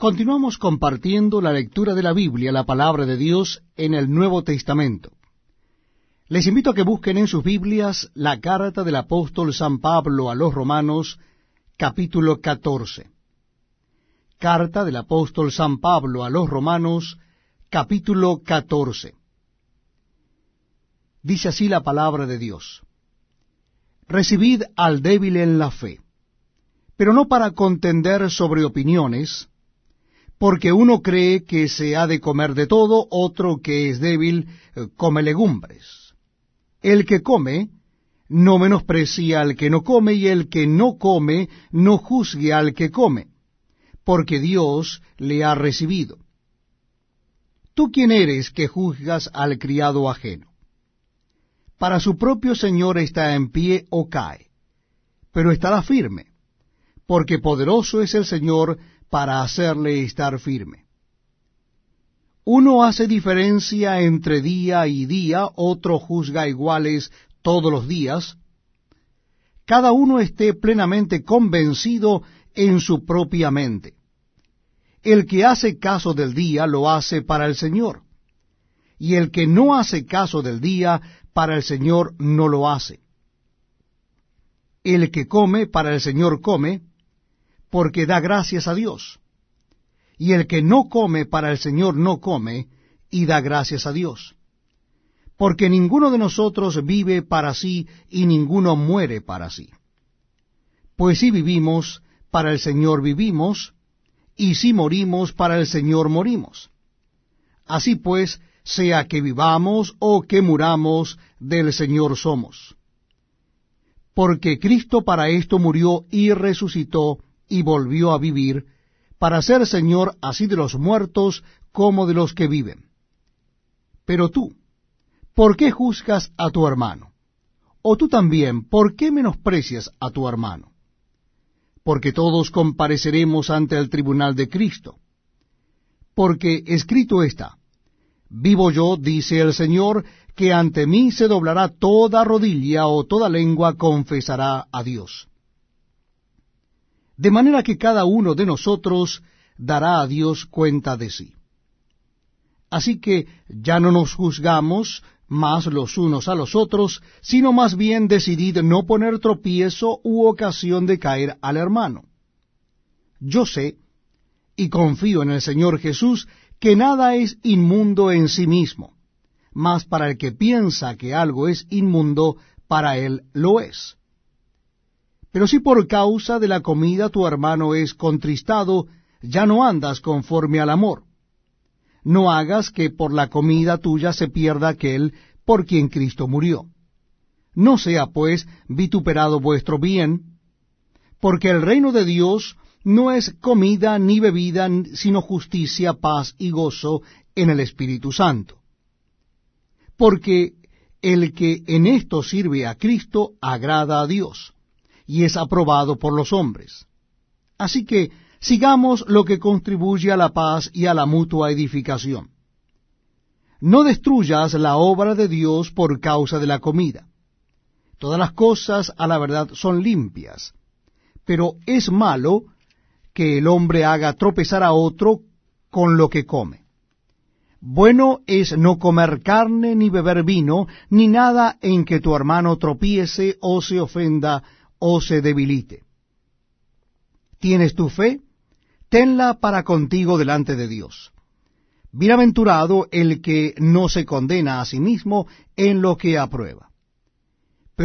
Continuamos compartiendo la lectura de la Biblia, la palabra de Dios, en el Nuevo Testamento. Les invito a que busquen en sus Biblias la carta del apóstol San Pablo a los Romanos, capítulo 14. Carta del apóstol San Pablo a los Romanos, capítulo 14. Dice así la palabra de Dios. Recibid al débil en la fe, pero no para contender sobre opiniones, porque uno cree que se ha de comer de todo, otro que es débil eh, come legumbres. El que come no menosprecia al que no come, y el que no come no juzgue al que come, porque Dios le ha recibido. ¿Tú quién eres que juzgas al criado ajeno? Para su propio Señor está en pie o cae, pero estará firme, porque poderoso es el Señor para hacerle estar firme. Uno hace diferencia entre día y día, otro juzga iguales todos los días. Cada uno esté plenamente convencido en su propia mente. El que hace caso del día lo hace para el Señor, y el que no hace caso del día para el Señor no lo hace. El que come para el Señor come, porque da gracias a Dios. Y el que no come para el Señor no come y da gracias a Dios. Porque ninguno de nosotros vive para sí y ninguno muere para sí. Pues si vivimos, para el Señor vivimos, y si morimos, para el Señor morimos. Así pues, sea que vivamos o que muramos, del Señor somos. Porque Cristo para esto murió y resucitó, y volvió a vivir, para ser Señor así de los muertos como de los que viven. Pero tú, ¿por qué juzgas a tu hermano? O tú también, ¿por qué menosprecias a tu hermano? Porque todos compareceremos ante el tribunal de Cristo. Porque escrito está, Vivo yo, dice el Señor, que ante mí se doblará toda rodilla o toda lengua confesará a Dios de manera que cada uno de nosotros dará a Dios cuenta de sí. Así que ya no nos juzgamos más los unos a los otros, sino más bien decidid no poner tropiezo u ocasión de caer al hermano. Yo sé, y confío en el Señor Jesús, que nada es inmundo en sí mismo, mas para el que piensa que algo es inmundo, para él lo es. Pero si por causa de la comida tu hermano es contristado, ya no andas conforme al amor. No hagas que por la comida tuya se pierda aquel por quien Cristo murió. No sea pues vituperado vuestro bien, porque el reino de Dios no es comida ni bebida, sino justicia, paz y gozo en el Espíritu Santo. Porque el que en esto sirve a Cristo agrada a Dios y es aprobado por los hombres. Así que sigamos lo que contribuye a la paz y a la mutua edificación. No destruyas la obra de Dios por causa de la comida. Todas las cosas a la verdad son limpias, pero es malo que el hombre haga tropezar a otro con lo que come. Bueno es no comer carne ni beber vino, ni nada en que tu hermano tropiece o se ofenda o se debilite. ¿Tienes tu fe? Tenla para contigo delante de Dios. Bienaventurado el que no se condena a sí mismo en lo que aprueba.